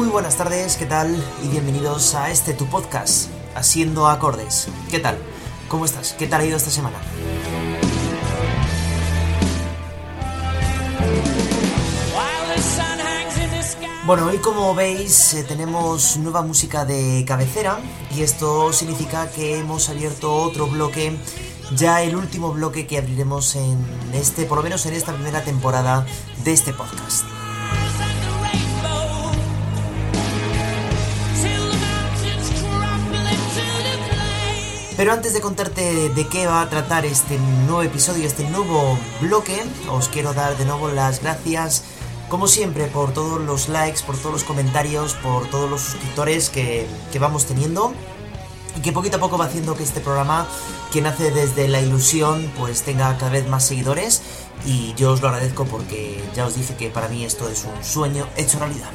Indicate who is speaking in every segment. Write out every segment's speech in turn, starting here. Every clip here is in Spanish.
Speaker 1: Muy buenas tardes, ¿qué tal? Y bienvenidos a este tu podcast, Haciendo Acordes. ¿Qué tal? ¿Cómo estás? ¿Qué tal ha ido esta semana? Bueno, hoy como veis eh, tenemos nueva música de cabecera y esto significa que hemos abierto otro bloque, ya el último bloque que abriremos en este, por lo menos en esta primera temporada de este podcast. Pero antes de contarte de qué va a tratar este nuevo episodio, este nuevo bloque, os quiero dar de nuevo las gracias, como siempre, por todos los likes, por todos los comentarios, por todos los suscriptores que, que vamos teniendo y que poquito a poco va haciendo que este programa, que nace desde la ilusión, pues tenga cada vez más seguidores y yo os lo agradezco porque ya os dije que para mí esto es un sueño hecho realidad.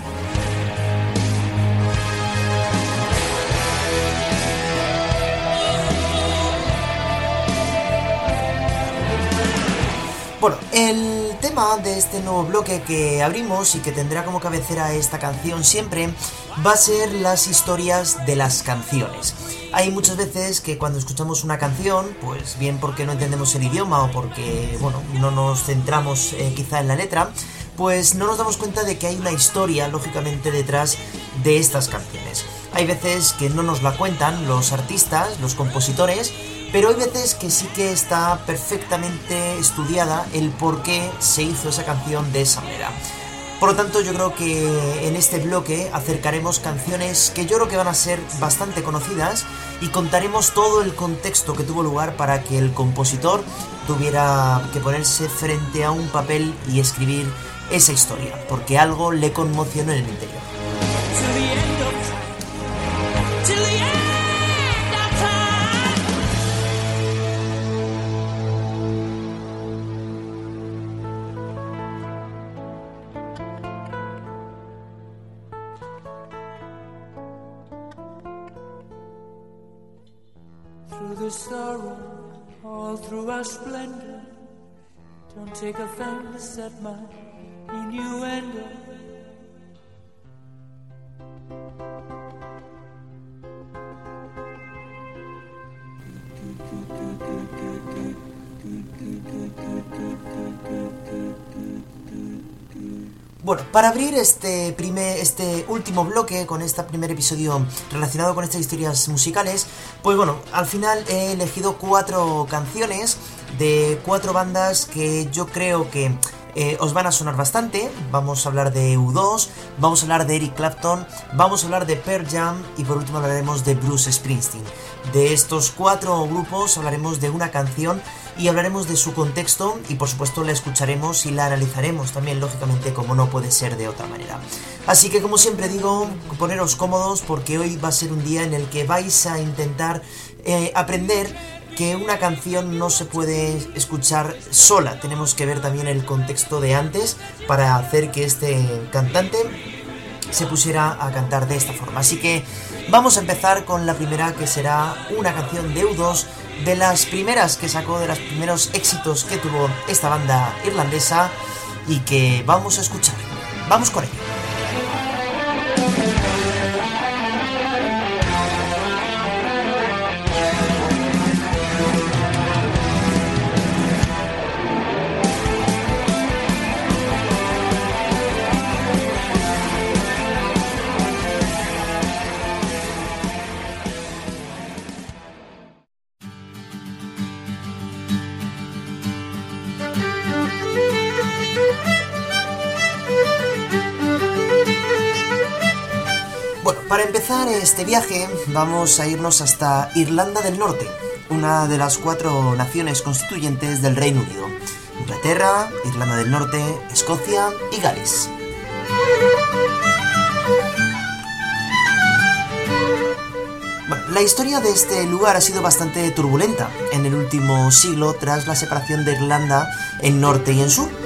Speaker 1: Bueno, el tema de este nuevo bloque que abrimos y que tendrá como cabecera esta canción siempre va a ser las historias de las canciones. Hay muchas veces que cuando escuchamos una canción, pues bien porque no entendemos el idioma o porque, bueno, no nos centramos eh, quizá en la letra, pues no nos damos cuenta de que hay una historia, lógicamente, detrás de estas canciones. Hay veces que no nos la cuentan los artistas, los compositores, pero hay veces que sí que está perfectamente estudiada el por qué se hizo esa canción de esa manera. Por lo tanto, yo creo que en este bloque acercaremos canciones que yo creo que van a ser bastante conocidas y contaremos todo el contexto que tuvo lugar para que el compositor tuviera que ponerse frente a un papel y escribir esa historia, porque algo le conmocionó en el interior. Bueno, para abrir este primer, este último bloque con este primer episodio relacionado con estas historias musicales, pues bueno, al final he elegido cuatro canciones de cuatro bandas que yo creo que eh, os van a sonar bastante. Vamos a hablar de U2, vamos a hablar de Eric Clapton, vamos a hablar de Pearl Jam y por último hablaremos de Bruce Springsteen. De estos cuatro grupos hablaremos de una canción y hablaremos de su contexto y por supuesto la escucharemos y la analizaremos también lógicamente como no puede ser de otra manera. Así que como siempre digo, poneros cómodos porque hoy va a ser un día en el que vais a intentar eh, aprender que una canción no se puede escuchar sola, tenemos que ver también el contexto de antes para hacer que este cantante se pusiera a cantar de esta forma. Así que vamos a empezar con la primera que será una canción de U2 de las primeras que sacó, de los primeros éxitos que tuvo esta banda irlandesa y que vamos a escuchar. Vamos con ello. Empezar este viaje vamos a irnos hasta Irlanda del Norte, una de las cuatro naciones constituyentes del Reino Unido. Inglaterra, Irlanda del Norte, Escocia y Gales. La historia de este lugar ha sido bastante turbulenta en el último siglo tras la separación de Irlanda en norte y en sur.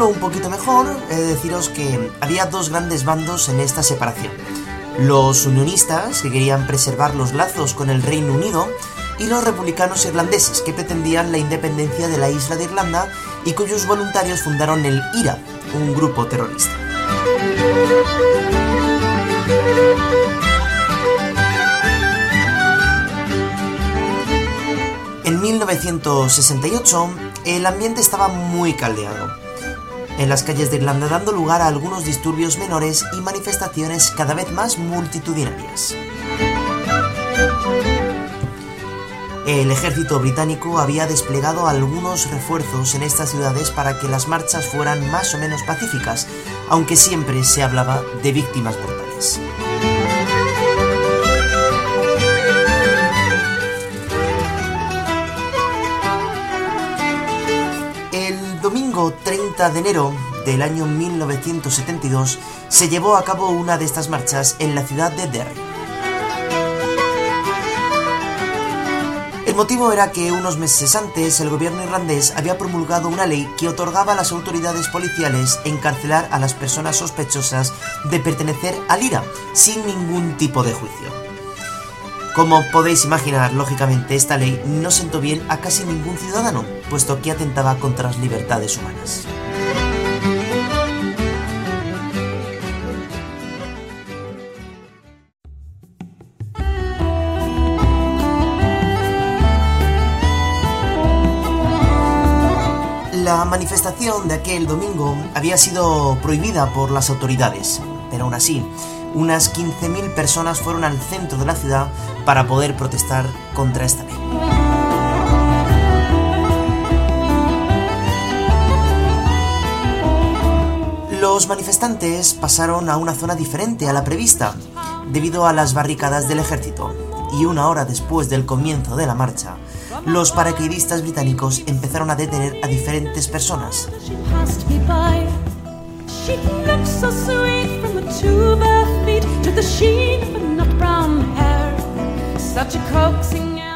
Speaker 1: Un poquito mejor, he de deciros que había dos grandes bandos en esta separación. Los unionistas, que querían preservar los lazos con el Reino Unido, y los republicanos irlandeses que pretendían la independencia de la isla de Irlanda y cuyos voluntarios fundaron el IRA, un grupo terrorista. En 1968, el ambiente estaba muy caldeado. En las calles de Irlanda dando lugar a algunos disturbios menores y manifestaciones cada vez más multitudinarias. El ejército británico había desplegado algunos refuerzos en estas ciudades para que las marchas fueran más o menos pacíficas, aunque siempre se hablaba de víctimas mortales. 30 de enero del año 1972 se llevó a cabo una de estas marchas en la ciudad de Derry. El motivo era que unos meses antes el gobierno irlandés había promulgado una ley que otorgaba a las autoridades policiales encarcelar a las personas sospechosas de pertenecer al IRA sin ningún tipo de juicio. Como podéis imaginar, lógicamente esta ley no sentó bien a casi ningún ciudadano, puesto que atentaba contra las libertades humanas. Manifestación de aquel domingo había sido prohibida por las autoridades, pero aún así, unas 15.000 personas fueron al centro de la ciudad para poder protestar contra esta ley. Los manifestantes pasaron a una zona diferente a la prevista, debido a las barricadas del ejército, y una hora después del comienzo de la marcha, los paracaidistas británicos empezaron a detener a diferentes personas.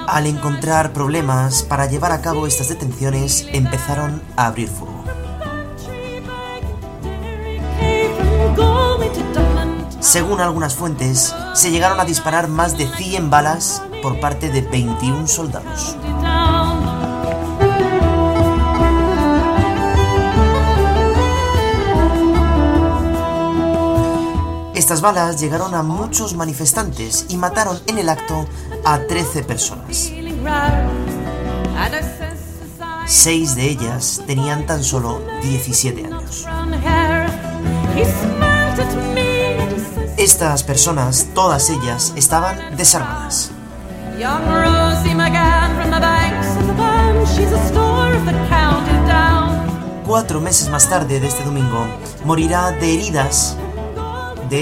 Speaker 1: Al encontrar problemas para llevar a cabo estas detenciones, empezaron a abrir fuego. Según algunas fuentes, se llegaron a disparar más de 100 balas por parte de 21 soldados. Estas balas llegaron a muchos manifestantes y mataron en el acto a 13 personas. Seis de ellas tenían tan solo 17 años. Estas personas, todas ellas, estaban desarmadas. Cuatro meses más tarde de este domingo, morirá de heridas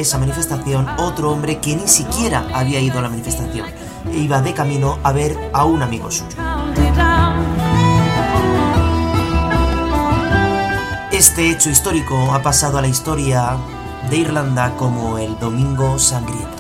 Speaker 1: esa manifestación otro hombre que ni siquiera había ido a la manifestación. Iba de camino a ver a un amigo suyo. Este hecho histórico ha pasado a la historia de Irlanda como el Domingo Sangriento.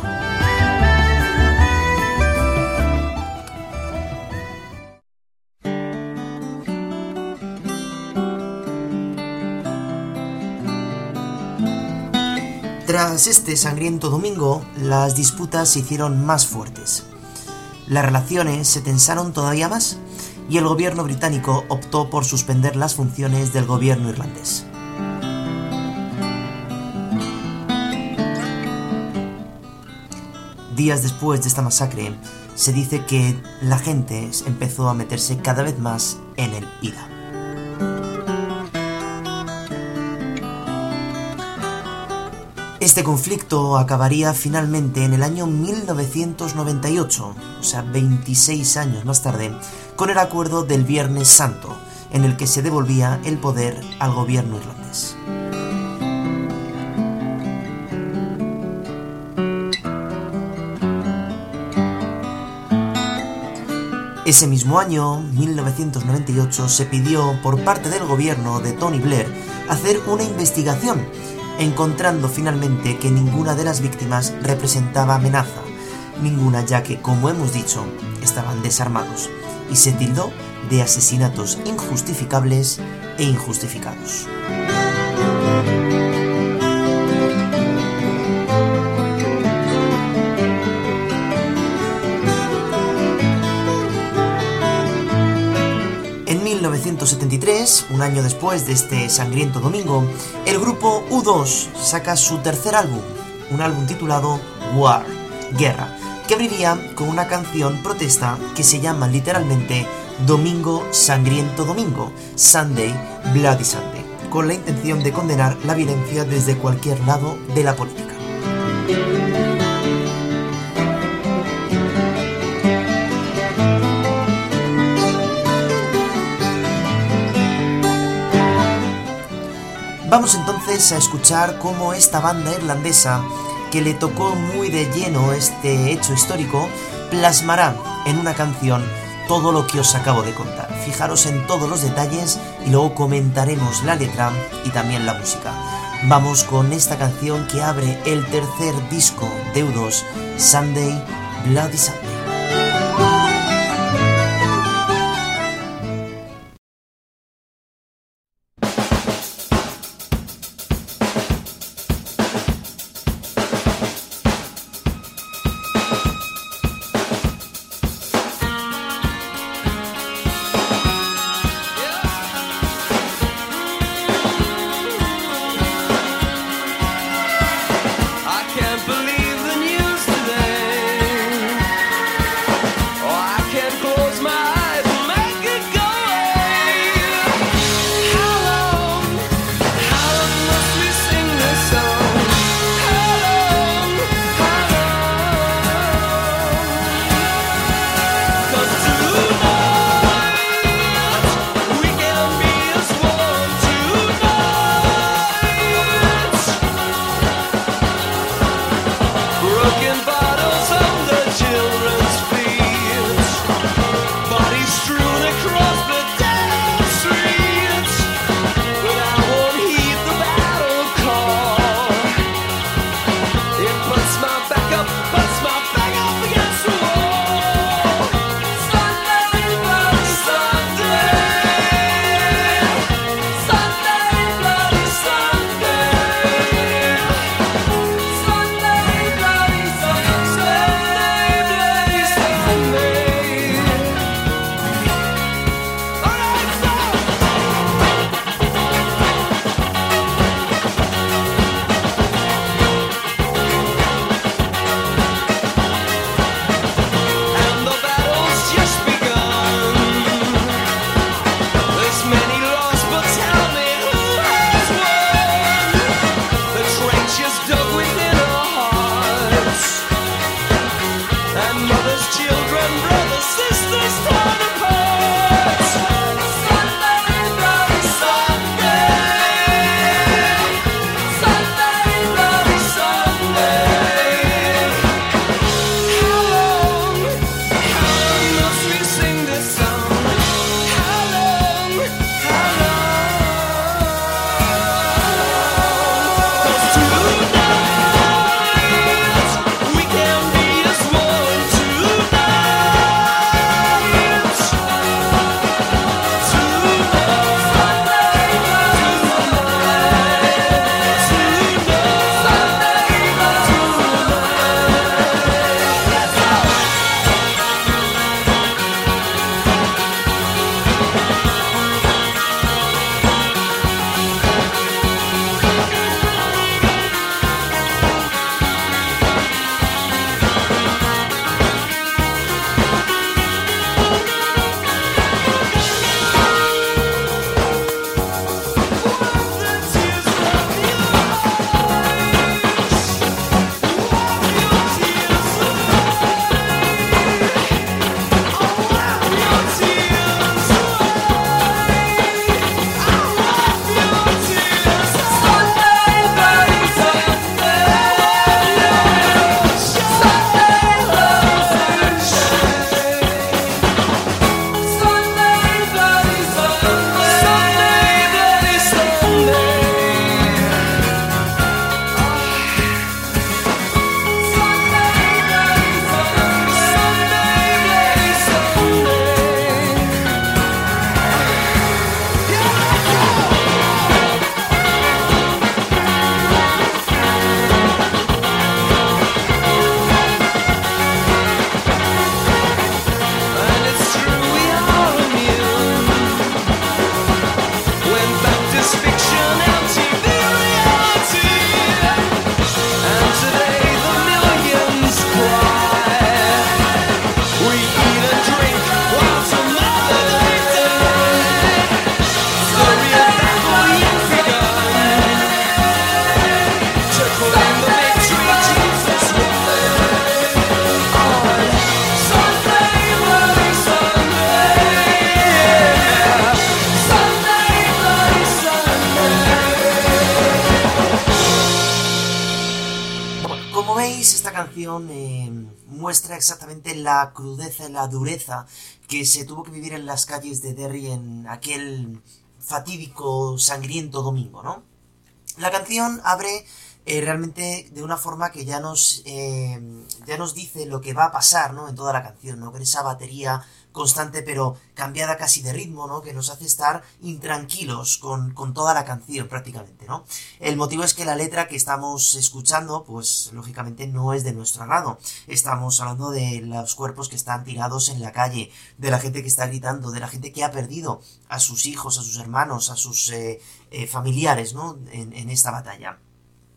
Speaker 1: Tras este sangriento domingo, las disputas se hicieron más fuertes. Las relaciones se tensaron todavía más y el gobierno británico optó por suspender las funciones del gobierno irlandés. Días después de esta masacre, se dice que la gente empezó a meterse cada vez más en el IRA. Este conflicto acabaría finalmente en el año 1998, o sea, 26 años más tarde, con el acuerdo del Viernes Santo, en el que se devolvía el poder al gobierno irlandés. Ese mismo año, 1998, se pidió por parte del gobierno de Tony Blair hacer una investigación, encontrando finalmente que ninguna de las víctimas representaba amenaza, ninguna ya que, como hemos dicho, estaban desarmados, y se tildó de asesinatos injustificables e injustificados. 1973, un año después de este sangriento domingo, el grupo U2 saca su tercer álbum, un álbum titulado War, Guerra, que abriría con una canción protesta que se llama literalmente Domingo Sangriento Domingo, Sunday Bloody Sunday, con la intención de condenar la violencia desde cualquier lado de la política. Vamos entonces a escuchar cómo esta banda irlandesa, que le tocó muy de lleno este hecho histórico, plasmará en una canción todo lo que os acabo de contar. Fijaros en todos los detalles y luego comentaremos la letra y también la música. Vamos con esta canción que abre el tercer disco de U2, Sunday, Bloody Sunday. broken. Que se tuvo que vivir en las calles de Derry en aquel fatídico, sangriento domingo, ¿no? La canción abre eh, realmente de una forma que ya nos, eh, ya nos dice lo que va a pasar, ¿no? En toda la canción, ¿no? Con esa batería constante pero cambiada casi de ritmo, ¿no? Que nos hace estar intranquilos con, con, toda la canción prácticamente, ¿no? El motivo es que la letra que estamos escuchando, pues lógicamente no es de nuestro agrado. Estamos hablando de los cuerpos que están tirados en la calle, de la gente que está gritando, de la gente que ha perdido a sus hijos, a sus hermanos, a sus eh, eh, familiares, ¿no? En, en esta batalla.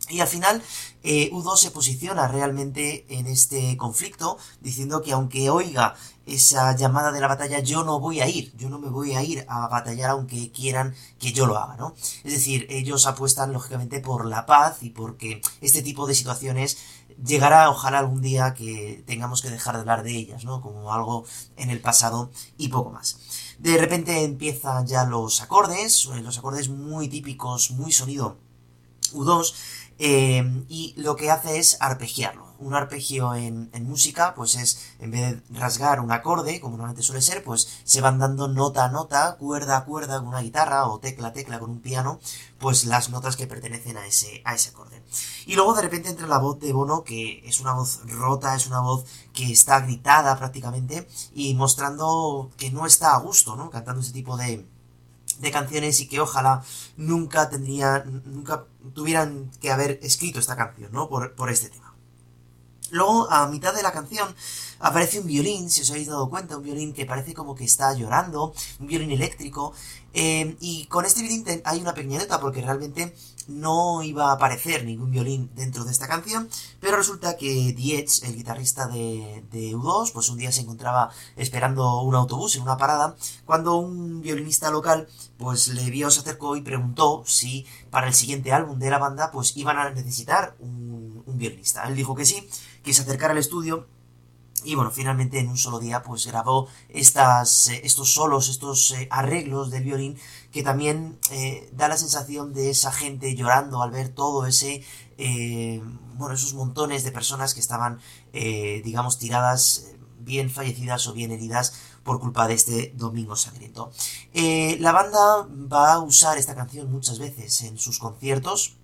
Speaker 1: Y al final, eh, U2 se posiciona realmente en este conflicto, diciendo que aunque oiga esa llamada de la batalla, yo no voy a ir, yo no me voy a ir a batallar aunque quieran que yo lo haga, ¿no? Es decir, ellos apuestan lógicamente por la paz y porque este tipo de situaciones llegará ojalá algún día que tengamos que dejar de hablar de ellas, ¿no? Como algo en el pasado y poco más. De repente empiezan ya los acordes, los acordes muy típicos, muy sonido U2, eh, y lo que hace es arpegiarlo. Un arpegio en, música, pues es, en vez de rasgar un acorde, como normalmente suele ser, pues se van dando nota a nota, cuerda a cuerda con una guitarra o tecla a tecla con un piano, pues las notas que pertenecen a ese, a ese acorde. Y luego de repente entra la voz de Bono, que es una voz rota, es una voz que está gritada prácticamente, y mostrando que no está a gusto, ¿no? Cantando ese tipo de, de canciones y que ojalá nunca tendría, nunca tuvieran que haber escrito esta canción, ¿no? Por, por este tema. Luego, a mitad de la canción, aparece un violín, si os habéis dado cuenta, un violín que parece como que está llorando, un violín eléctrico, eh, y con este violín hay una pequeña nota, porque realmente no iba a aparecer ningún violín dentro de esta canción, pero resulta que Dietz, el guitarrista de, de, U2, pues un día se encontraba esperando un autobús en una parada, cuando un violinista local pues le vio, se acercó y preguntó si para el siguiente álbum de la banda pues iban a necesitar un, un violinista. Él dijo que sí, que se acercara al estudio y bueno, finalmente en un solo día pues grabó estas, eh, estos solos, estos eh, arreglos del violín que también eh, da la sensación de esa gente llorando al ver todo ese, eh, bueno, esos montones de personas que estaban, eh, digamos, tiradas, bien fallecidas o bien heridas por culpa de este Domingo Sangriento. la banda va a usar esta canción muchas veces en sus conciertos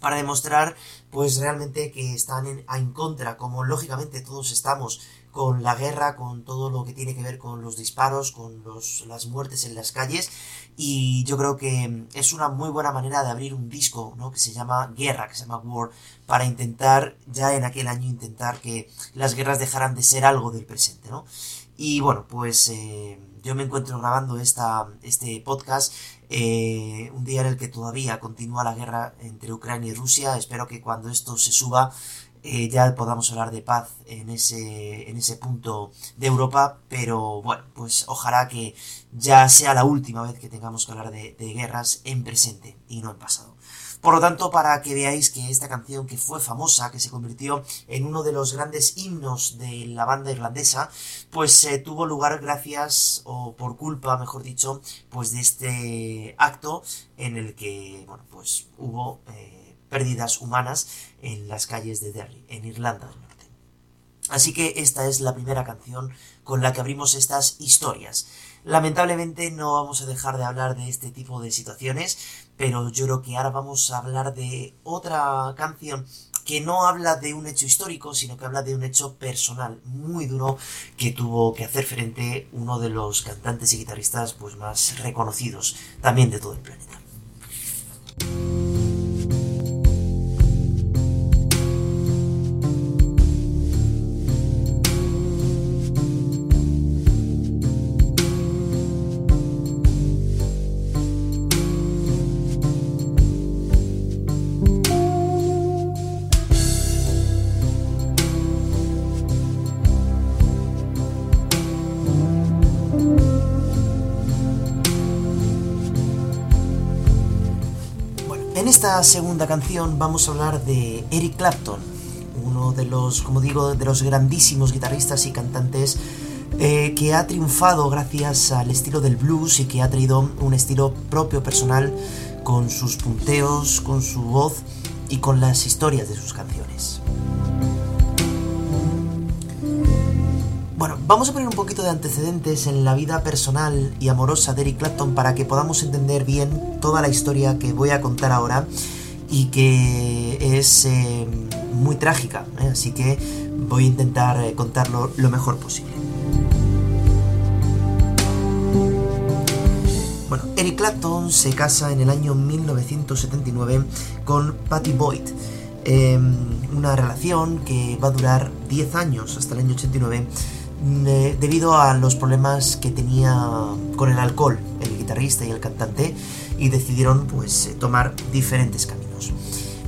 Speaker 1: para demostrar pues realmente que están en, en contra, como lógicamente todos estamos con la guerra, con todo lo que tiene que ver con los disparos, con los, las muertes en las calles. Y yo creo que es una muy buena manera de abrir un disco, ¿no? Que se llama Guerra, que se llama War, para intentar, ya en aquel año, intentar que las guerras dejaran de ser algo del presente, ¿no? Y bueno, pues eh, yo me encuentro grabando esta, este podcast eh, un día en el que todavía continúa la guerra entre Ucrania y Rusia. Espero que cuando esto se suba eh, ya podamos hablar de paz en ese, en ese punto de Europa, pero bueno, pues ojalá que ya sea la última vez que tengamos que hablar de, guerras en presente y no en pasado. Por lo tanto, para que veáis que esta canción que fue famosa, que se convirtió en uno de los grandes himnos de la banda irlandesa, pues eh, tuvo lugar gracias, o por culpa, mejor dicho, pues de este acto en el que, bueno, pues hubo... Eh, pérdidas humanas en las calles de Derry, en Irlanda del Norte. Así que esta es la primera canción con la que abrimos estas historias. Lamentablemente no vamos a dejar de hablar de este tipo de situaciones, pero yo creo que ahora vamos a hablar de otra canción que no habla de un hecho histórico, sino que habla de un hecho personal muy duro que tuvo que hacer frente uno de los cantantes y guitarristas pues más reconocidos también de todo el planeta. Esta segunda canción vamos a hablar de Eric Clapton, uno de los, como digo, de los grandísimos guitarristas y cantantes eh, que ha triunfado gracias al estilo del blues y que ha traído un estilo propio personal con sus punteos, con su voz y con las historias de sus canciones. Bueno, vamos a poner un poquito de antecedentes en la vida personal y amorosa de Eric Clapton para que podamos entender bien toda la historia que voy a contar ahora y que es eh, muy trágica, ¿eh? así que voy a intentar eh, contarlo lo mejor posible. Bueno, Eric Clapton se casa en el año 1979 con Patty Boyd, em, una relación que va a durar 10 años hasta el año 89 debido a los problemas que tenía con el alcohol el guitarrista y el cantante y decidieron pues tomar diferentes caminos.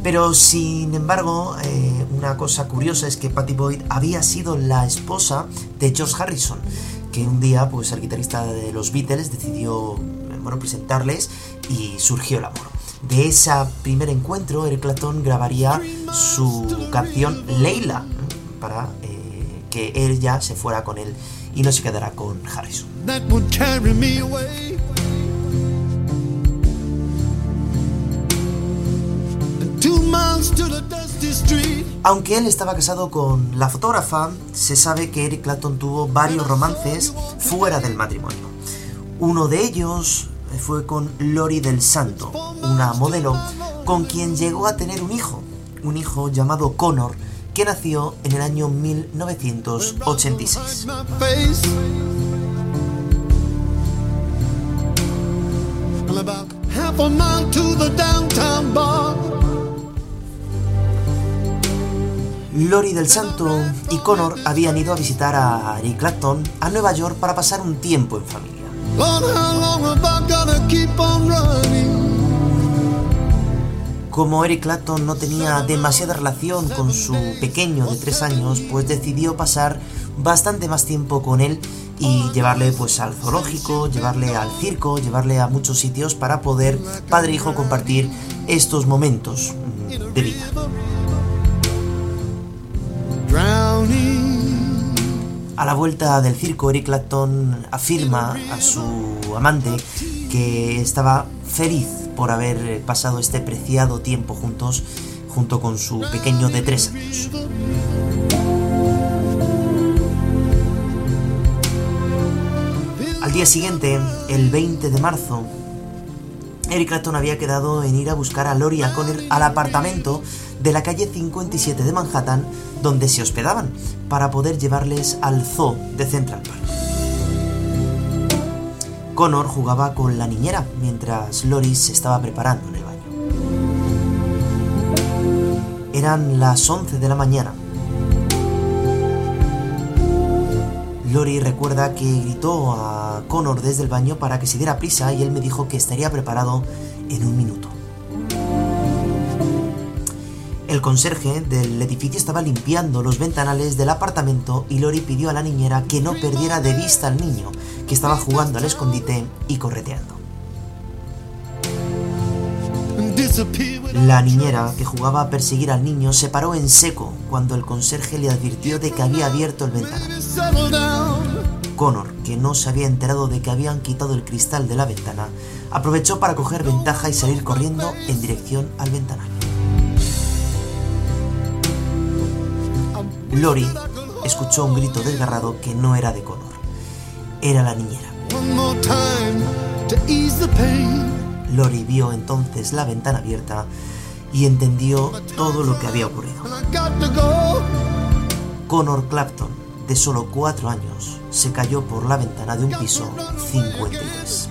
Speaker 1: Pero sin embargo, eh, una cosa curiosa es que Patty Boyd había sido la esposa de George Harrison, que un día, pues el guitarrista de los Beatles decidió, eh, bueno, presentarles y surgió el amor. De ese primer encuentro, Eric Clapton grabaría su canción Leila ¿eh? para que él ya se fuera con él y no se quedara con Harrison. Aunque él estaba casado con la fotógrafa, se sabe que Eric Clapton tuvo varios romances fuera del matrimonio. Uno de ellos fue con Lori del Santo, una modelo con quien llegó a tener un hijo, un hijo llamado Connor, que nació en el año 1986. Lori del Santo y Connor habían ido a visitar a Eric Clapton a Nueva York para pasar un tiempo en familia. Como Eric Clapton no tenía demasiada relación con su pequeño de 3 años, pues decidió pasar bastante más tiempo con él y llevarle pues al zoológico, llevarle al circo, llevarle a muchos sitios para poder padre e hijo compartir estos momentos de vida. A la vuelta del circo, Eric Clapton afirma a su amante que estaba feliz por haber pasado este preciado tiempo juntos, junto con su pequeño de tres años. Al día siguiente, el 20 de marzo, Eric Clapton había quedado en ir a buscar a Lori Connor al apartamento de la calle 57 de Manhattan donde se hospedaban para poder llevarles al zoo de Central Park. Connor jugaba con la niñera mientras Lori se estaba preparando en el baño. Eran las 11 de la mañana. Lori recuerda que gritó a Connor desde el baño para que se diera prisa y él me dijo que estaría preparado en un minuto. El conserje del edificio estaba limpiando los ventanales del apartamento y Lori pidió a la niñera que no perdiera de vista al niño, estaba jugando al escondite y correteando. La niñera, que jugaba a perseguir al niño, se paró en seco cuando el conserje le advirtió de que había abierto el ventanal. Connor, que no se había enterado de que habían quitado el cristal de la ventana, aprovechó para coger ventaja y salir corriendo en dirección al ventanal. Lori escuchó un grito desgarrado que no era de Connor. Era la niñera. Lori vio entonces la ventana abierta y entendió todo lo que había ocurrido. Connor Clapton, de solo cuatro años, se cayó por la ventana de un piso 53.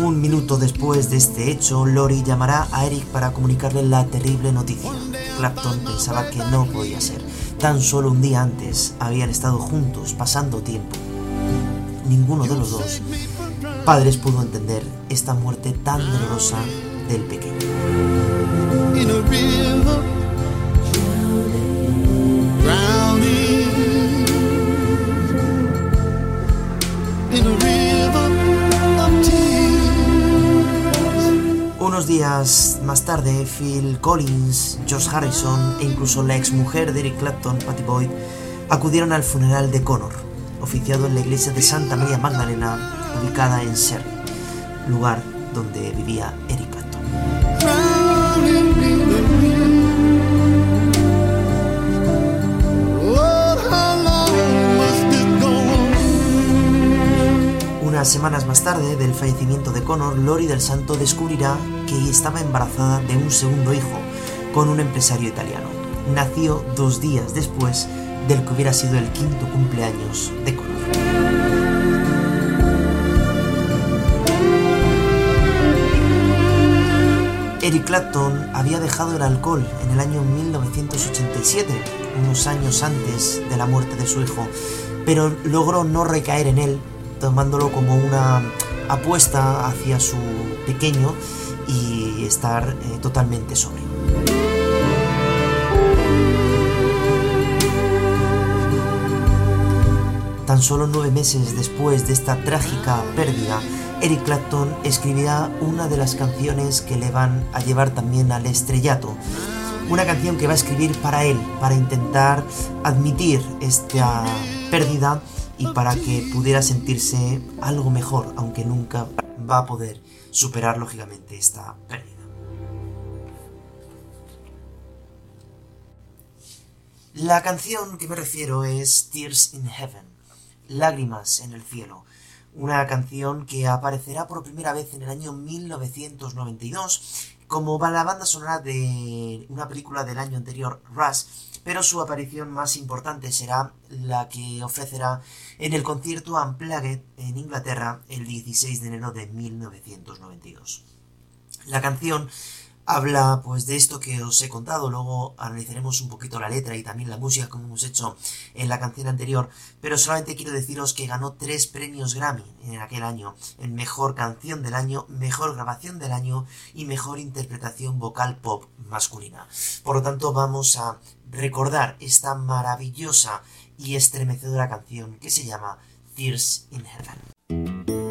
Speaker 1: Un minuto después de este hecho, Lori llamará a Eric para comunicarle la terrible noticia. Clapton pensaba que no podía ser. Tan solo un día antes habían estado juntos, pasando tiempo. Ninguno de los dos padres pudo entender esta muerte tan dolorosa del pequeño. Unos días más tarde, Phil Collins, George Harrison e incluso la ex mujer de Eric Clapton, Patty Boyd, acudieron al funeral de Connor, oficiado en la iglesia de Santa María Magdalena, ubicada en Surrey, lugar donde vivía Eric Unas semanas más tarde del fallecimiento de Connor, Lori del Santo descubrirá que estaba embarazada de un segundo hijo con un empresario italiano. Nació dos días después del que hubiera sido el quinto cumpleaños de Connor. Eric Clapton había dejado el alcohol en el año 1987, unos años antes de la muerte de su hijo, pero logró no recaer en él, tomándolo como una apuesta hacia su pequeño y estar eh, totalmente sobrio. Tan solo nueve meses después de esta trágica pérdida, Eric Clapton escribirá una de las canciones que le van a llevar también al estrellato. Una canción que va a escribir para él, para intentar admitir esta pérdida y para que pudiera sentirse algo mejor, aunque nunca va a poder superar lógicamente esta pérdida. La canción que me refiero es Tears in Heaven, Lágrimas en el cielo una canción que aparecerá por primera vez en el año 1992 como la banda sonora de una película del año anterior, Rush, pero su aparición más importante será la que ofrecerá en el concierto Unplugged en Inglaterra el 16 de enero de 1992. La canción habla pues de esto que os he contado, luego analizaremos un poquito la letra y también la música como hemos hecho en la canción anterior, pero solamente quiero deciros que ganó tres premios Grammy en aquel año, en mejor canción del año, mejor grabación del año y mejor interpretación vocal pop masculina. Por lo tanto vamos a recordar esta maravillosa y estremecedora canción que se llama Tears in Heaven.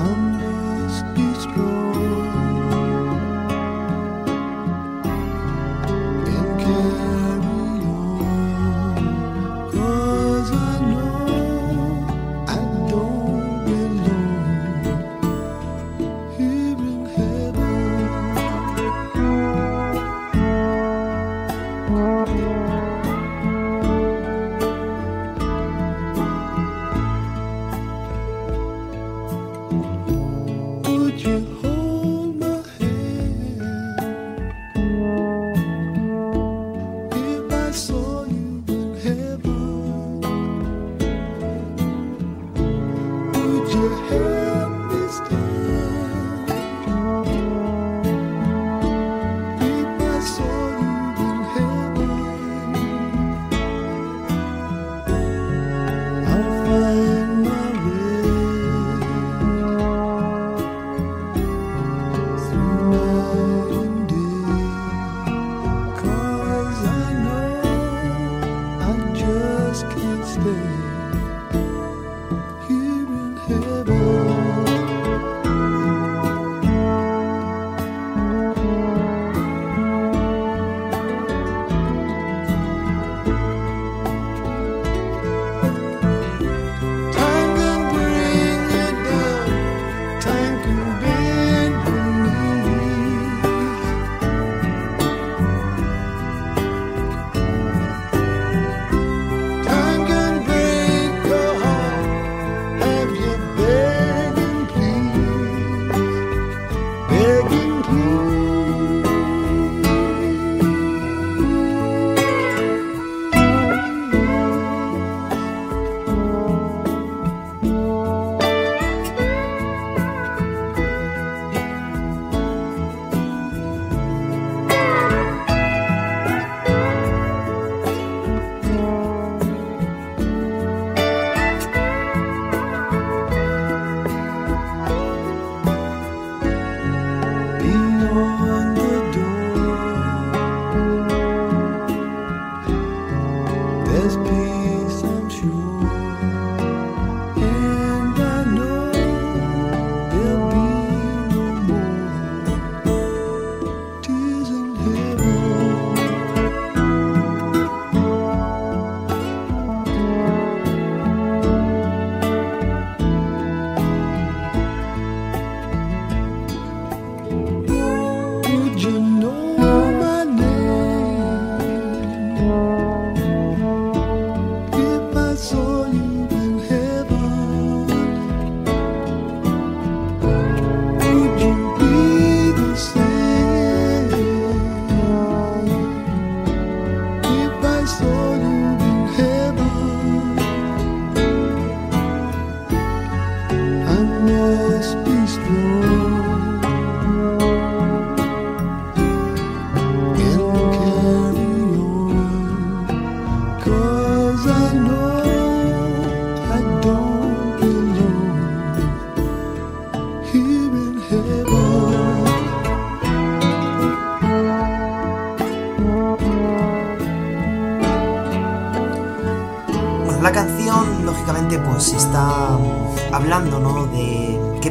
Speaker 1: Um.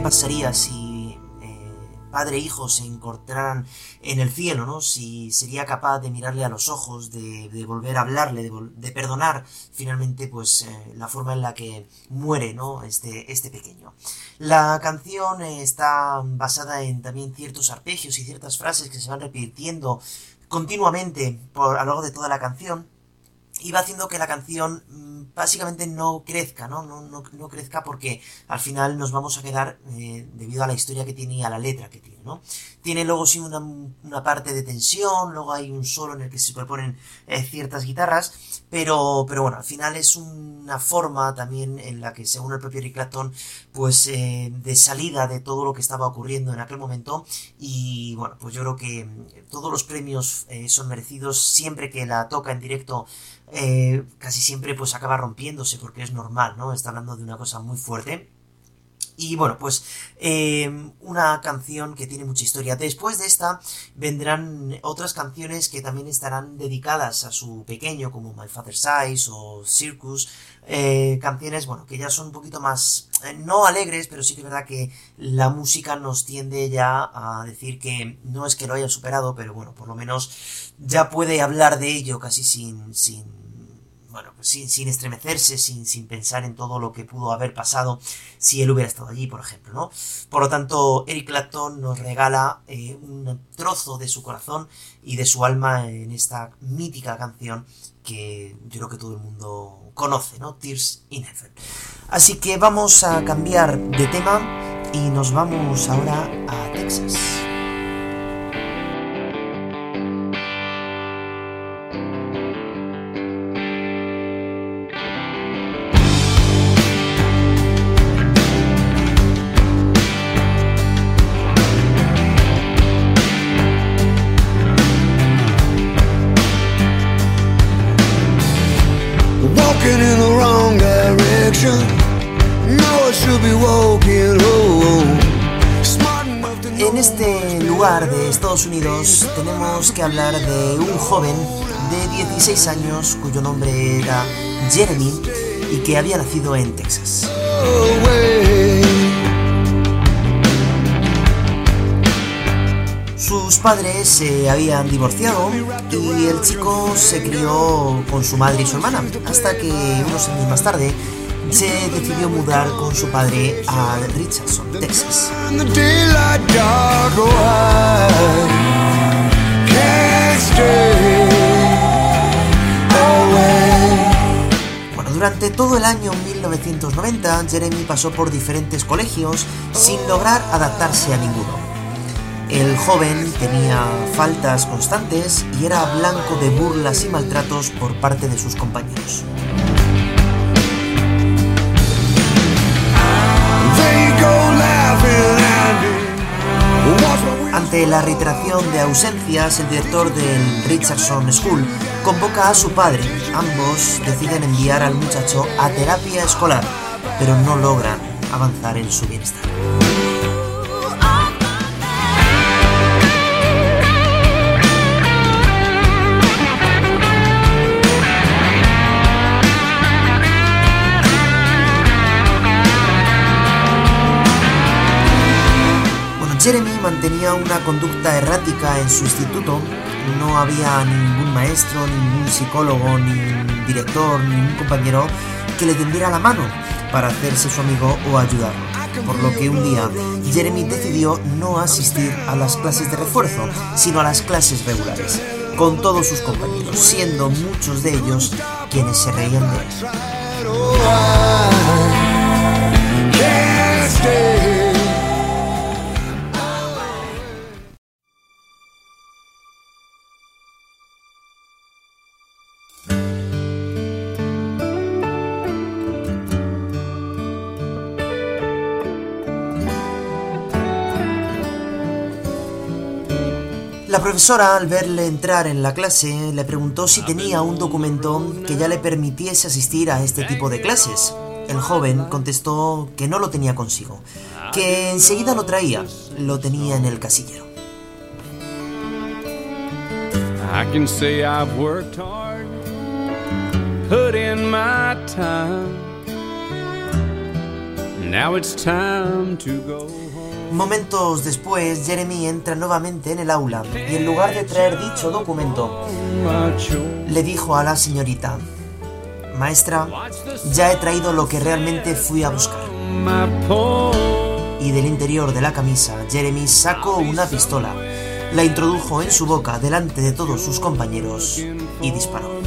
Speaker 1: Pasaría si eh, padre e hijo se encontraran en el cielo, ¿no? Si sería capaz de mirarle a los ojos, de, volver a hablarle, de, perdonar finalmente, pues, eh, la forma en la que muere, ¿no? Este, este pequeño. La canción está basada en también ciertos arpegios y ciertas frases que se van repitiendo continuamente por, a lo largo de toda la canción y va haciendo que la canción mm, básicamente no crezca, ¿no? No, no, no crezca porque al final nos vamos a quedar eh, debido a la historia que tiene y a la letra que tiene, ¿no? Tiene luego sí una, una parte de tensión, luego hay un solo en el que se proponen eh, ciertas guitarras, pero, pero bueno, al final es una forma también en la que, según el propio Eric Clapton, pues eh, de salida de todo lo que estaba ocurriendo en aquel momento y bueno, pues yo creo que todos los premios son merecidos siempre que la toca en directo eh, casi siempre pues acaba rompiéndose porque es normal, ¿no? Está hablando de una cosa muy fuerte. Y bueno, pues eh, una canción que tiene mucha historia. Después de esta vendrán otras canciones que también estarán dedicadas a su pequeño, como My Father's Eyes o Circus. Eh, canciones, bueno, que ya son un poquito más, no alegres, pero sí que es verdad que la música nos tiende ya a decir que no es que lo haya superado, pero bueno, por lo menos ya puede hablar de ello casi sin, sin bueno, pues sin, estremecerse, sin, sin, pensar en todo lo que pudo haber pasado si él hubiera estado allí, por ejemplo, ¿no? Por lo tanto, Eric Clapton nos regala eh, un trozo de su corazón y de su alma en esta mítica canción que yo creo que todo el mundo conoce, ¿no? Tears in Heaven. Así que vamos a cambiar de tema y nos vamos ahora a Texas. Que hablar de un joven de 16 años cuyo nombre era Jeremy y que había nacido en Texas. Sus padres se habían divorciado y el chico se crió con su madre y su hermana, hasta que unos años más tarde se decidió mudar con su padre a Richardson, Texas. Durante todo el año 1990, Jeremy pasó por diferentes colegios sin lograr adaptarse a ninguno. El joven tenía faltas constantes y era blanco de burlas y maltratos por parte de sus compañeros. Ante la reiteración de ausencias, el director del Richardson School convoca a su padre. Ambos deciden enviar al muchacho a terapia escolar, pero no logran avanzar en su bienestar. Mantenía una conducta errática en su instituto. No había ningún maestro, ningún psicólogo, ni director, ni ningún compañero que le tendiera la mano para hacerse su amigo o ayudarlo. por lo que un día Jeremy decidió no asistir a las clases de refuerzo, sino a las clases regulares, con todos sus compañeros, siendo muchos de ellos quienes se reían de él. La profesora, al verle entrar en la clase, le preguntó si tenía un documento que ya le permitiese asistir a este tipo de clases. El joven contestó que no lo tenía consigo, que enseguida lo traía, lo tenía en el casillero. I can say I've worked hard, put in my time. Now it's time to go. Momentos después, Jeremy entra nuevamente en el aula y en lugar de traer dicho documento, le dijo a la señorita, Maestra, ya he traído lo que realmente fui a buscar. Y del interior de la camisa, Jeremy sacó una pistola, la introdujo en su boca delante de todos sus compañeros y disparó.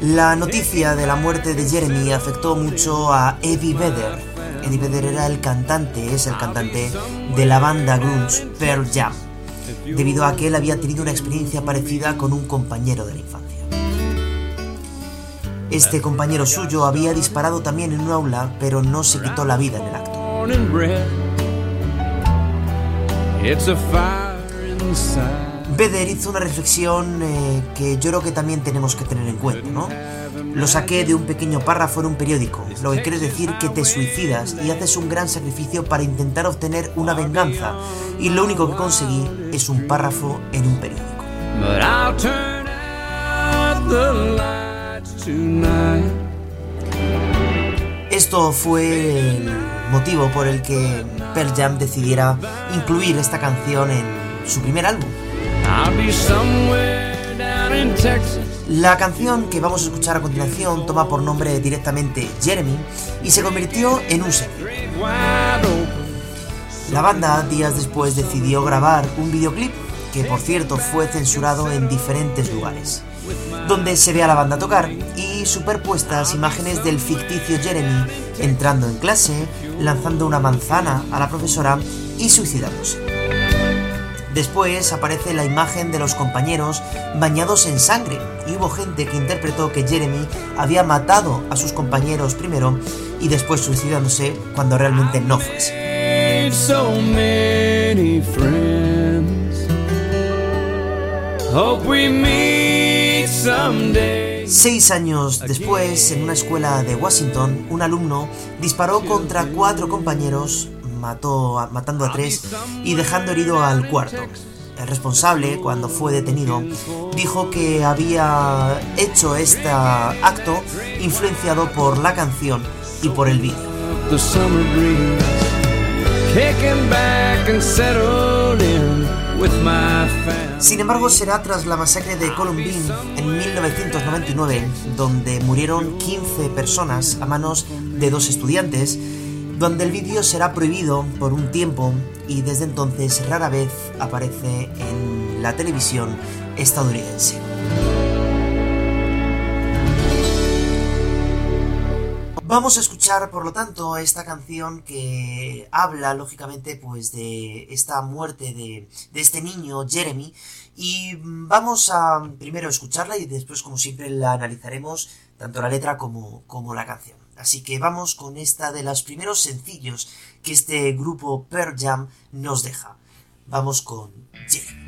Speaker 1: La noticia de la muerte de Jeremy afectó mucho a Eddie Vedder. Eddie Vedder era el cantante, es el cantante de la banda grunge Pearl Jam, debido a que él había tenido una experiencia parecida con un compañero de la infancia. Este compañero suyo había disparado también en un aula, pero no se quitó la vida en el acto. Beder hizo una reflexión eh, que yo creo que también tenemos que tener en cuenta, ¿no? Lo saqué de un pequeño párrafo en un periódico, lo que quiere decir que te suicidas y haces un gran sacrificio para intentar obtener una venganza, y lo único que conseguí es un párrafo en un periódico. Esto fue el motivo por el que Pearl Jam decidiera incluir esta canción en su primer álbum. La canción que vamos a escuchar a continuación toma por nombre directamente Jeremy y se convirtió en un sencillo. La banda días después decidió grabar un videoclip que por cierto fue censurado en diferentes lugares, donde se ve a la banda tocar y superpuestas imágenes del ficticio Jeremy entrando en clase, lanzando una manzana a la profesora y suicidándose. Después aparece la imagen de los compañeros bañados en sangre y hubo gente que interpretó que Jeremy había matado a sus compañeros primero y después suicidándose cuando realmente no fue. Seis años después, en una escuela de Washington, un alumno disparó contra cuatro compañeros mató, matando a tres y dejando herido al cuarto. El responsable, cuando fue detenido, dijo que había hecho este acto influenciado por la canción y por el vídeo. Sin embargo, será tras la masacre de Columbine en 1999, donde murieron 15 personas a manos de dos estudiantes, donde el vídeo será prohibido por un tiempo y desde entonces rara vez aparece en la televisión estadounidense. Vamos a escuchar, por lo tanto, esta canción que habla, lógicamente, pues de esta muerte de, este niño, Jeremy, y vamos a primero escucharla y después, como siempre, la analizaremos, tanto la letra como, como la canción. Así que vamos con esta de los primeros sencillos que este grupo Pearl Jam nos deja. Vamos con Jeremy.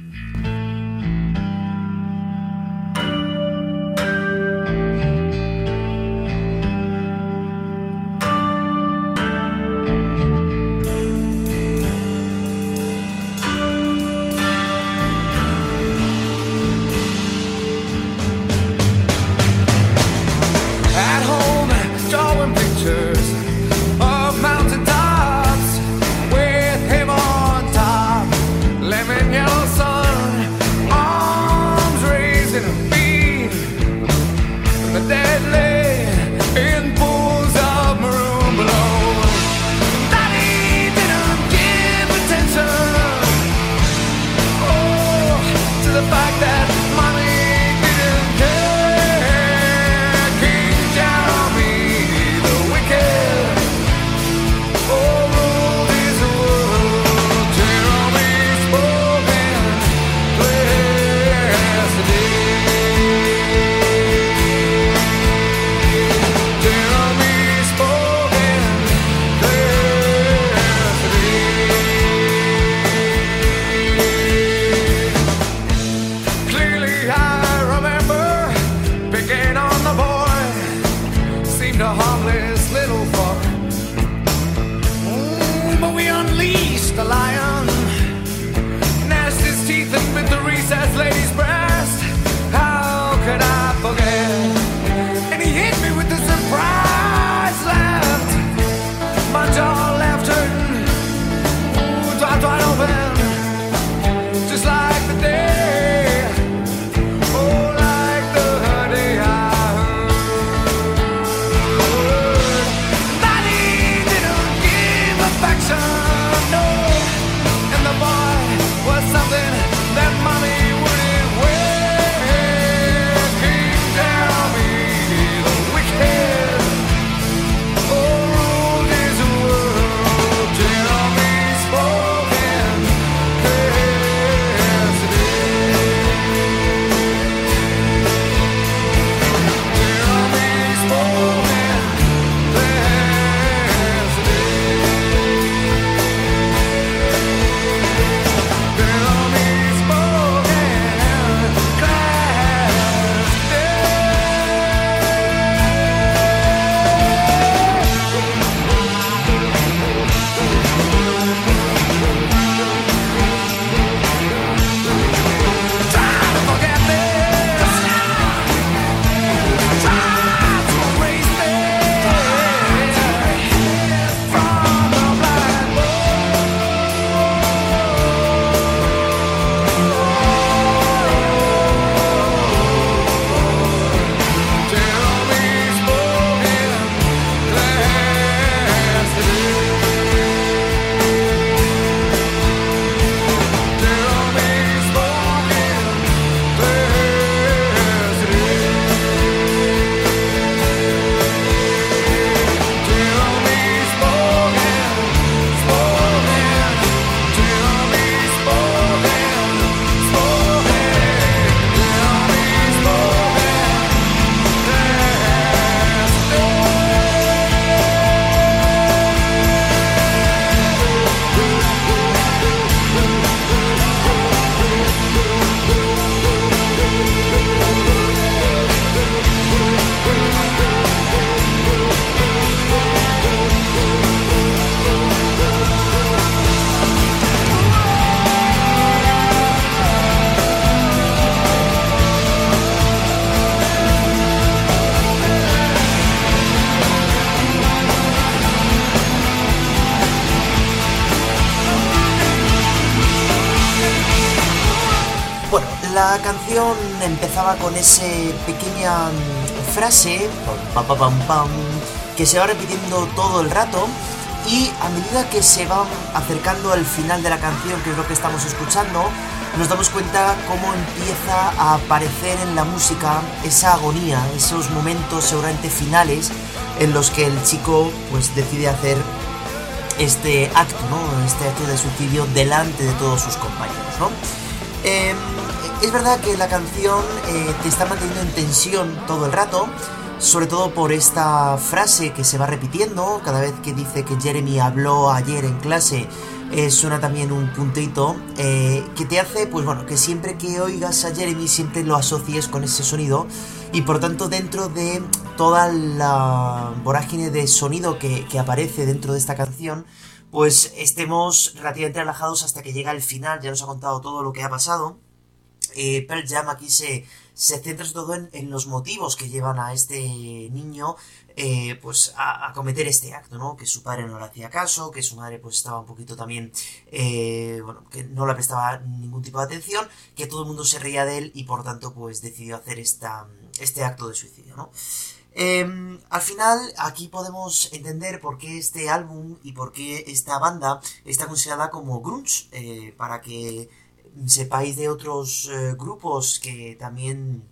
Speaker 1: Con ese pequeña mm, frase pam, pam, pam, que se va repitiendo todo el rato y a medida que se va acercando al final de la canción, que es lo que estamos escuchando, nos damos cuenta cómo empieza a aparecer en la música esa agonía, esos momentos seguramente finales en los que el chico pues decide hacer este acto, ¿no? Este acto de suicidio delante de todos sus compañeros. Eh, es verdad que la canción eh, te está manteniendo en tensión todo el rato, sobre todo por esta frase que se va repitiendo cada vez que dice que Jeremy habló ayer en clase. eh, suena también un puntito eh, que te hace, pues bueno, que siempre que oigas a Jeremy siempre lo asocies con ese sonido y por tanto dentro de toda la vorágine de sonido que, que aparece dentro de esta canción, pues estemos relativamente relajados hasta que llega el final, ya nos ha contado todo lo que ha pasado. Eh, Pearl Jam aquí se, se centra sobre todo en, en los motivos que llevan a este niño eh, pues a, a cometer este acto, ¿no? Que su padre no le hacía caso, que su madre pues estaba un poquito también, eh, bueno, que no le prestaba ningún tipo de atención, que todo el mundo se reía de él y por tanto pues decidió hacer esta, este acto de suicidio, ¿no? Eh, al final, aquí podemos entender por qué este álbum y por qué esta banda está considerada como grunge, eh, para que sepáis de otros eh, grupos que también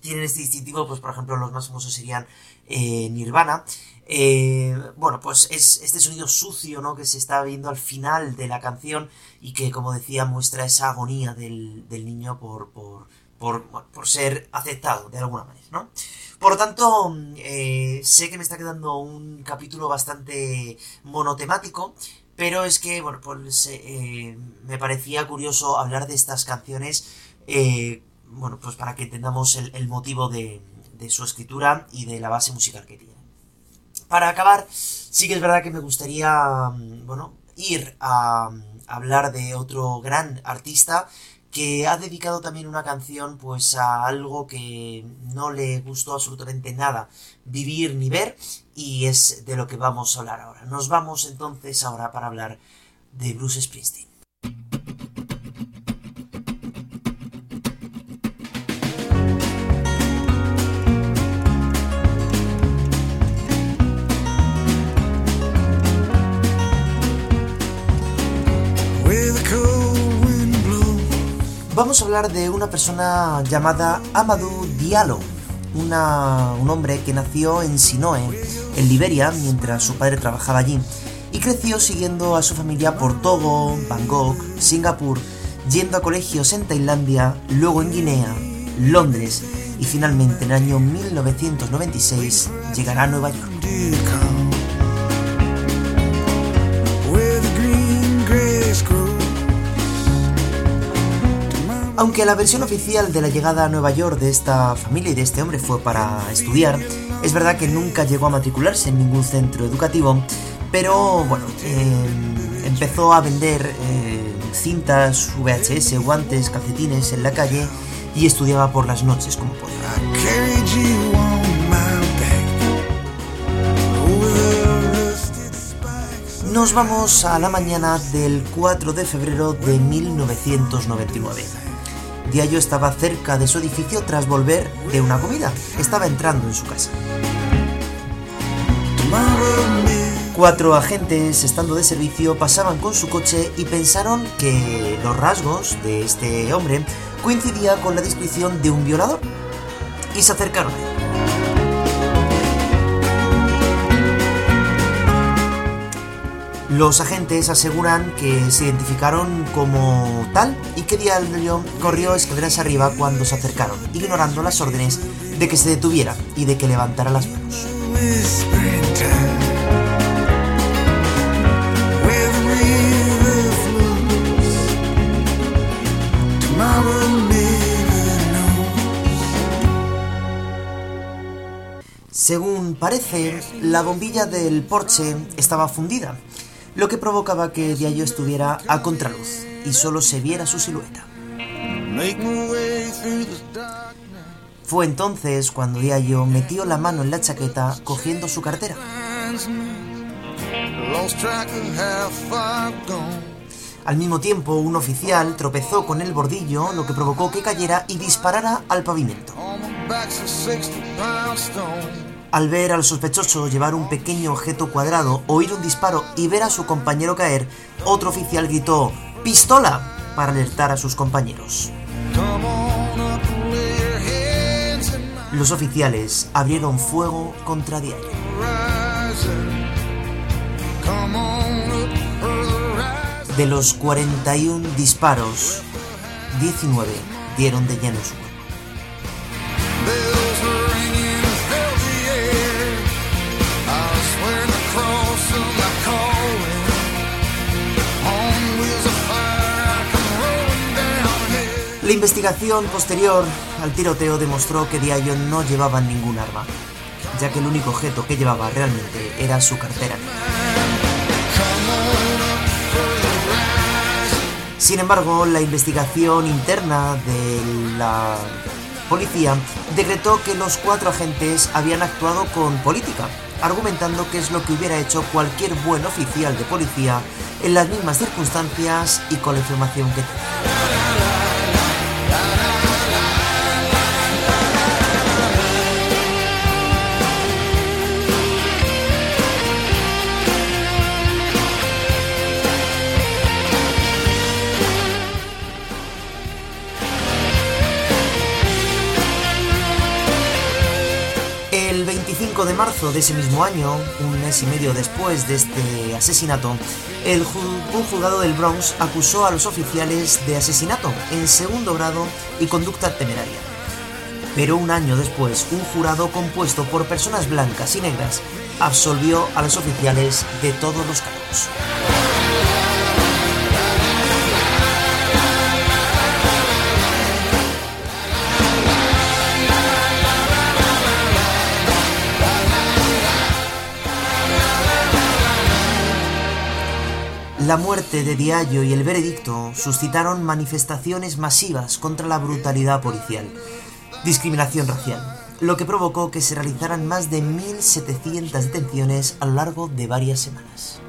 Speaker 1: tienen este distintivo, pues por ejemplo los más famosos serían eh, Nirvana. Eh, bueno, pues es este sonido sucio, ¿no? Que se está viendo al final de la canción y que, como decía, muestra esa agonía del, del niño por, por, por, por ser aceptado de alguna manera, ¿no? Por lo tanto, sé que me está quedando un capítulo bastante monotemático, pero es que, bueno, pues eh, me parecía curioso hablar de estas canciones, eh, bueno, pues para que entendamos el, motivo de, de, su escritura y de la base musical que tiene. Para acabar, sí que es verdad que me gustaría, mm, bueno, ir a, mm, hablar de otro gran artista que ha dedicado también una canción pues a algo que no le gustó absolutamente nada vivir ni ver y es de lo que vamos a hablar ahora. Nos vamos entonces ahora para hablar de Bruce Springsteen. Vamos a hablar de una persona llamada Amadou Diallo, un hombre que nació en Sinoe, en Liberia, mientras su padre trabajaba allí, y creció siguiendo a su familia por Togo, Bangkok, Singapur, yendo a colegios en Tailandia, luego en Guinea, Londres, y finalmente en el año 1996 llegará a Nueva York. Aunque la versión oficial de la llegada a Nueva York de esta familia y de este hombre fue para estudiar, es verdad que nunca llegó a matricularse en ningún centro educativo, pero bueno, eh, empezó a vender eh, cintas, VHS, guantes, calcetines en la calle y estudiaba por las noches como podía. Nos vamos a la mañana del 4 de febrero de 1999. Diallo estaba cerca de su edificio tras volver de una comida. Estaba entrando en su casa. Cuatro agentes, estando de servicio, pasaban con su coche y pensaron que los rasgos de este hombre coincidía con la descripción de un violador. Y se acercaron a él. Los agentes aseguran que se identificaron como tal y que Diallo corrió escaleras arriba cuando se acercaron, ignorando las órdenes de que se detuviera y de que levantara las manos. Según parece, la bombilla del Porsche estaba fundida, lo que provocaba que Diallo estuviera a contraluz y solo se viera su silueta. Fue entonces cuando Diallo metió la mano en la chaqueta cogiendo su cartera. Al mismo tiempo, un oficial tropezó con el bordillo, lo que provocó que cayera y disparara al pavimento.
Speaker 2: On my back's a 60 pound stone.
Speaker 1: Al ver al sospechoso llevar un pequeño objeto cuadrado, oír un disparo y ver a su compañero caer, otro oficial gritó ¡Pistola! para alertar a sus compañeros. Los oficiales abrieron fuego contra
Speaker 2: rise.
Speaker 1: De los 41 disparos, 19 dieron de lleno su La investigación posterior al tiroteo demostró que Diallo no llevaba ningún arma, ya que el único objeto que llevaba realmente era su cartera. Sin embargo, la investigación interna de la policía decretó que los cuatro agentes habían actuado con política, argumentando que es lo que hubiera hecho cualquier buen oficial de policía en las mismas circunstancias y con la información que tenía. Marzo de ese mismo año, un mes y medio después de este asesinato, el un juzgado del Bronx acusó a los oficiales de asesinato en segundo grado y conducta temeraria. Pero un año después, un jurado compuesto por personas blancas y negras absolvió a los oficiales de todos los cargos. La muerte de Diallo y el veredicto suscitaron manifestaciones masivas contra la brutalidad policial, discriminación racial, lo que provocó que se realizaran más de 1.700 detenciones a lo largo de varias semanas.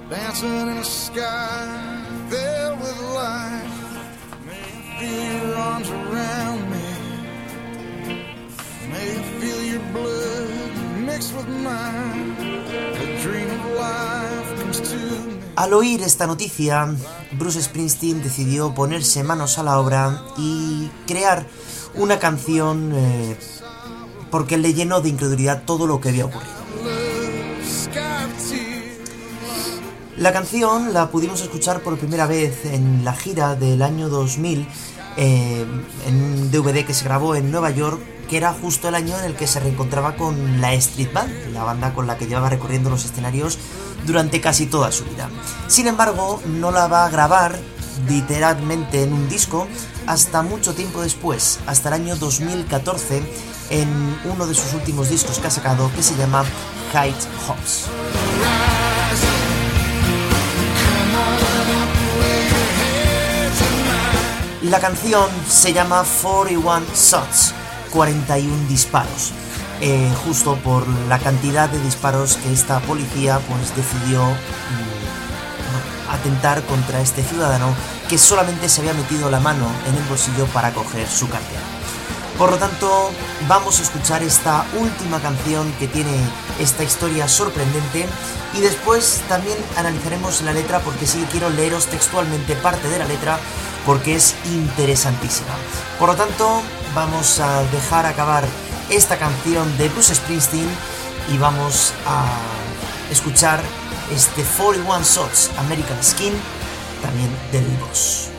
Speaker 1: Al oír esta noticia, Bruce Springsteen decidió ponerse manos a la obra y crear una canción eh, porque le llenó de incredulidad todo lo que había ocurrido. La canción la pudimos escuchar por primera vez en la gira del año 2000 eh, en un DVD que se grabó en Nueva York, que era justo el año en el que se reencontraba con la Street Band, la banda con la que llevaba recorriendo los escenarios durante casi toda su vida. Sin embargo, no la va a grabar literalmente en un disco hasta mucho tiempo después, hasta el año 2014, en uno de sus últimos discos que ha sacado, que se llama Height Hops. La canción se llama 41 Shots, 41 disparos, eh, justo por la cantidad de disparos que esta policía pues decidió mm, atentar contra este ciudadano que solamente se había metido la mano en el bolsillo para coger su cartera. Por lo tanto, vamos a escuchar esta última canción que tiene esta historia sorprendente y después también analizaremos la letra porque sí quiero leeros textualmente parte de la letra porque es interesantísima. Por lo tanto, vamos a dejar acabar esta canción de Bruce Springsteen y vamos a escuchar este 41 Shots American Skin también del Boss.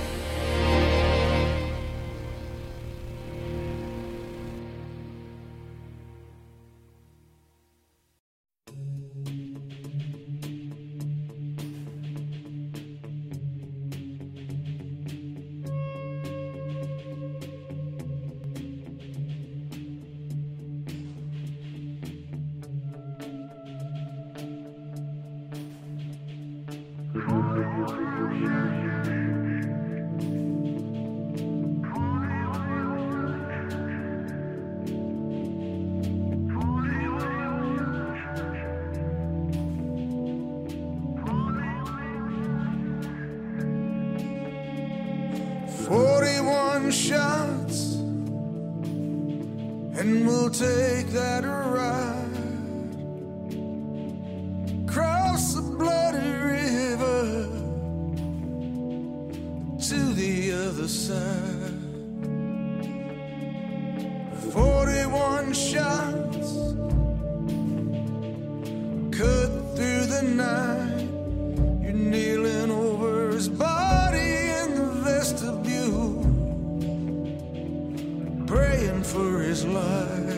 Speaker 2: Life.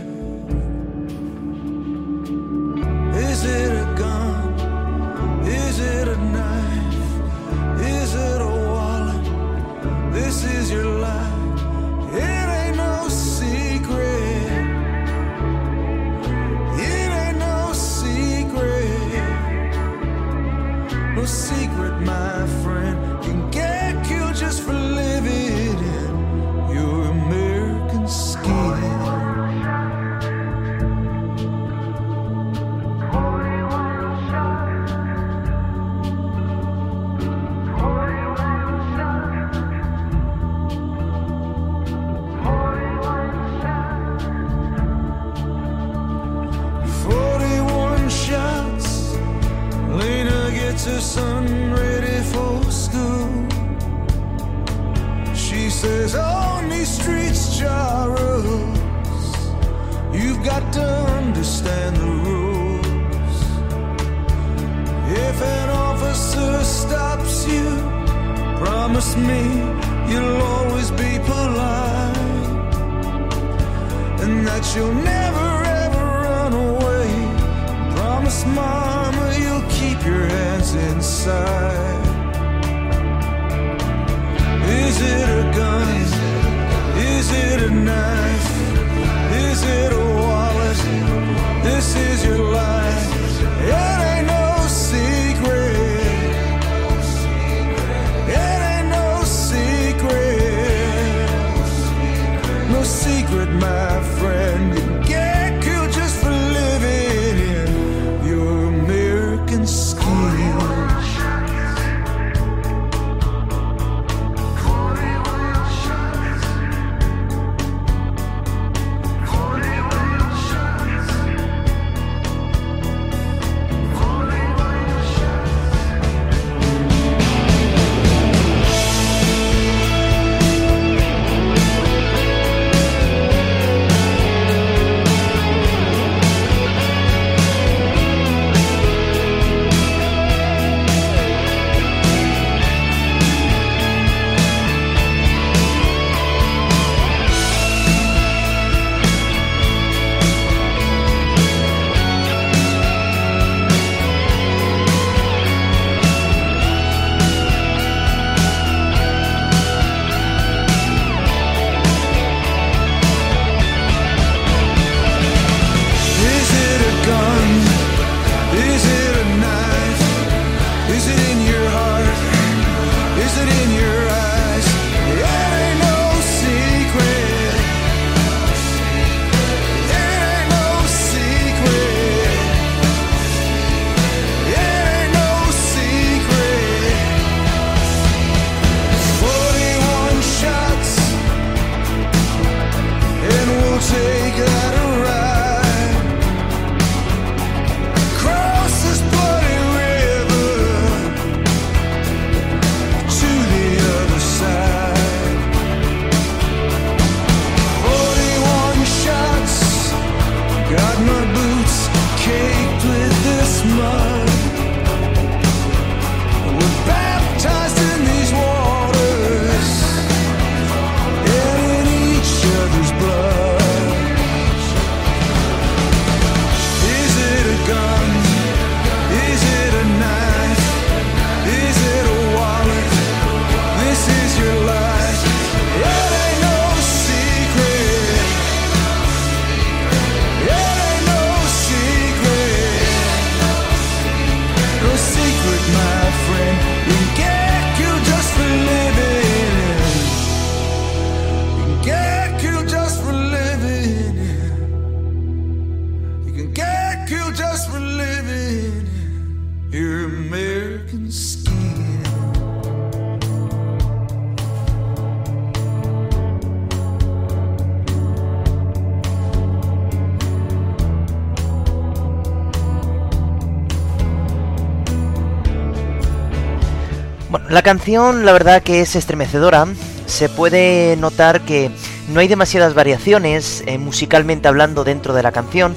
Speaker 1: La canción la verdad que es estremecedora. Se puede notar que no hay demasiadas variaciones eh, musicalmente hablando dentro de la canción,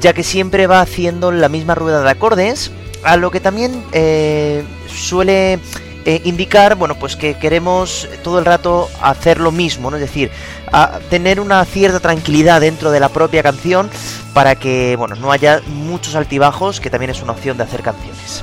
Speaker 1: ya que siempre va haciendo la misma rueda de acordes, a lo que también eh, suele eh, indicar, bueno, pues que queremos todo el rato hacer lo mismo, ¿no? Es decir, tener una cierta tranquilidad dentro de la propia canción para que, bueno, no haya muchos altibajos, que también es una opción de hacer canciones.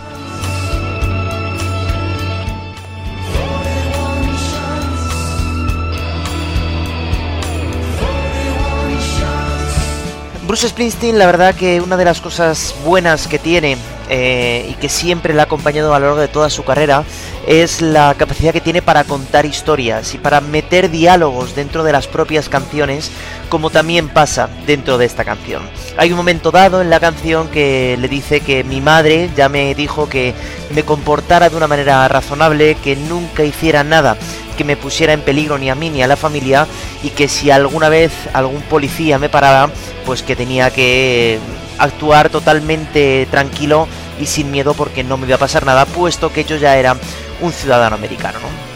Speaker 1: Bruce Springsteen, la verdad que una de las cosas buenas que tiene eh, y que siempre le ha acompañado a lo largo de toda su carrera es la capacidad que tiene para contar historias y para meter diálogos dentro de las propias canciones, como también pasa dentro de esta canción. Hay un momento dado en la canción que le dice que mi madre ya me dijo que me comportara de una manera razonable, que nunca hiciera nada que me pusiera en peligro ni a mí ni a la familia y que si alguna vez algún policía me paraba, pues que tenía que actuar totalmente tranquilo y sin miedo porque no me iba a pasar nada, puesto que yo ya era un ciudadano americano, ¿no?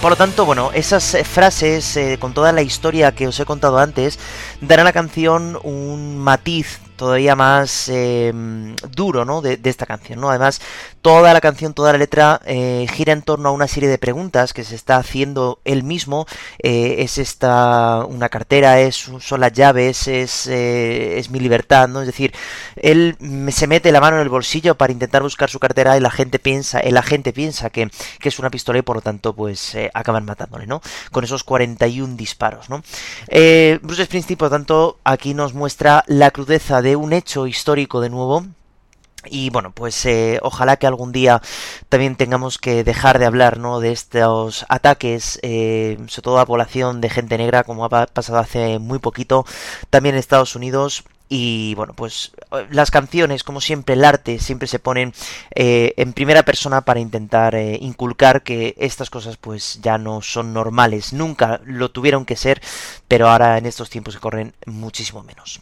Speaker 1: Por lo tanto, bueno, esas eh, frases, eh, con toda la historia que os he contado antes, dan a la canción un matiz todavía más eh, duro, ¿no? De, de, esta canción, ¿no? Además, toda la canción, toda la letra eh, gira en torno a una serie de preguntas que se está haciendo él mismo. Eh, ¿Es esta una cartera? ¿Es, ¿Son las llaves? ¿Es, eh, ¿Es mi libertad? ¿no? Es decir, él se mete la mano en el bolsillo para intentar buscar su cartera y la gente piensa, el agente piensa que, que es una pistola y por lo tanto, pues eh, acaban matándole, ¿no? Con esos 41 disparos, ¿no? Eh, Bruce Springsteen, por lo tanto, aquí nos muestra la crudeza de un hecho histórico de nuevo y bueno, pues eh, ojalá que algún día también tengamos que dejar de hablar ¿no? de estos ataques, eh, sobre todo a población de gente negra, como ha pasado hace muy poquito, también en Estados Unidos. Y bueno, pues las canciones, como siempre, el arte siempre se ponen eh, en primera persona para intentar inculcar que estas cosas pues ya no son normales. Nunca lo tuvieron que ser, pero ahora en estos tiempos se corren muchísimo menos.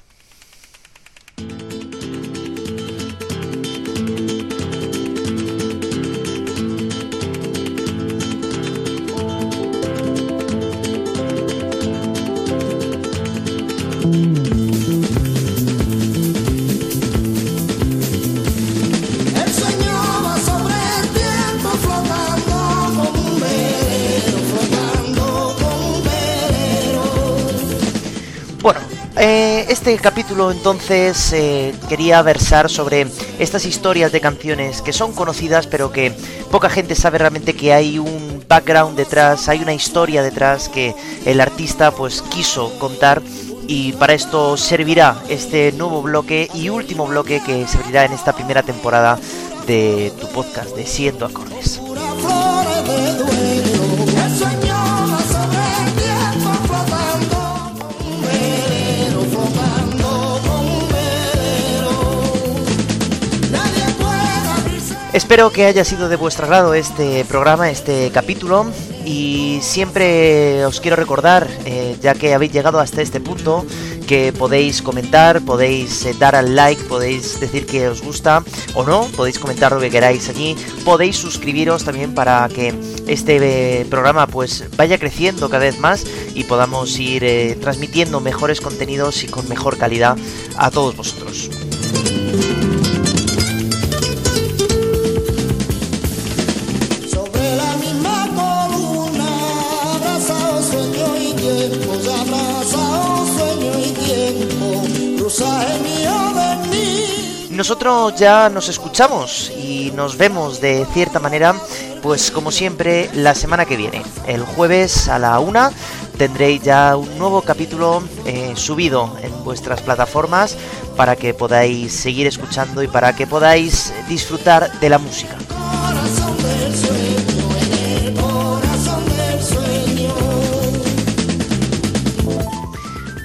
Speaker 1: Este capítulo entonces eh, quería versar sobre estas historias de canciones que son conocidas pero que poca gente sabe realmente que hay un background detrás, hay una historia detrás que el artista pues quiso contar y para esto servirá este nuevo bloque y último bloque que se abrirá en esta primera temporada de tu podcast de Siendo Acordes. Espero que haya sido de vuestro agrado este programa, este capítulo. Y siempre os quiero recordar, eh, ya que habéis llegado hasta este punto, que podéis comentar, podéis eh, dar al like, podéis decir que os gusta o no, podéis comentar lo que queráis allí, podéis suscribiros también para que este eh, programa pues vaya creciendo cada vez más y podamos ir transmitiendo mejores contenidos y con mejor calidad a todos vosotros. Nosotros ya nos escuchamos y nos vemos de cierta manera, pues como siempre, la semana que viene. El jueves a la una tendréis ya un nuevo capítulo eh, subido en vuestras plataformas para que podáis seguir escuchando y para que podáis disfrutar de la música.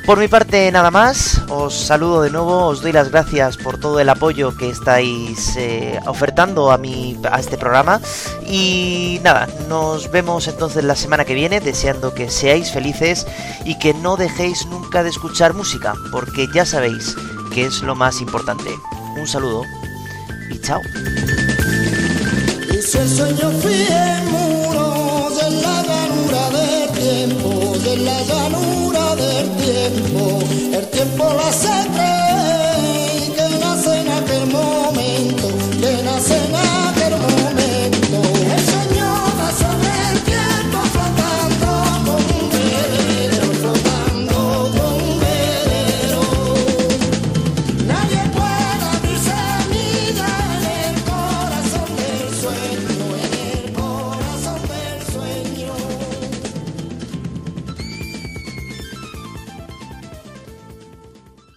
Speaker 1: Por mi parte nada más, os saludo de nuevo, os doy las gracias por todo el apoyo que estáis eh, ofertando a, mi, a este programa y nada, nos vemos entonces la semana que viene deseando que seáis felices y que no dejéis nunca de escuchar música, porque ya sabéis que es lo más importante. Un saludo y chao.
Speaker 3: El tiempo la hace.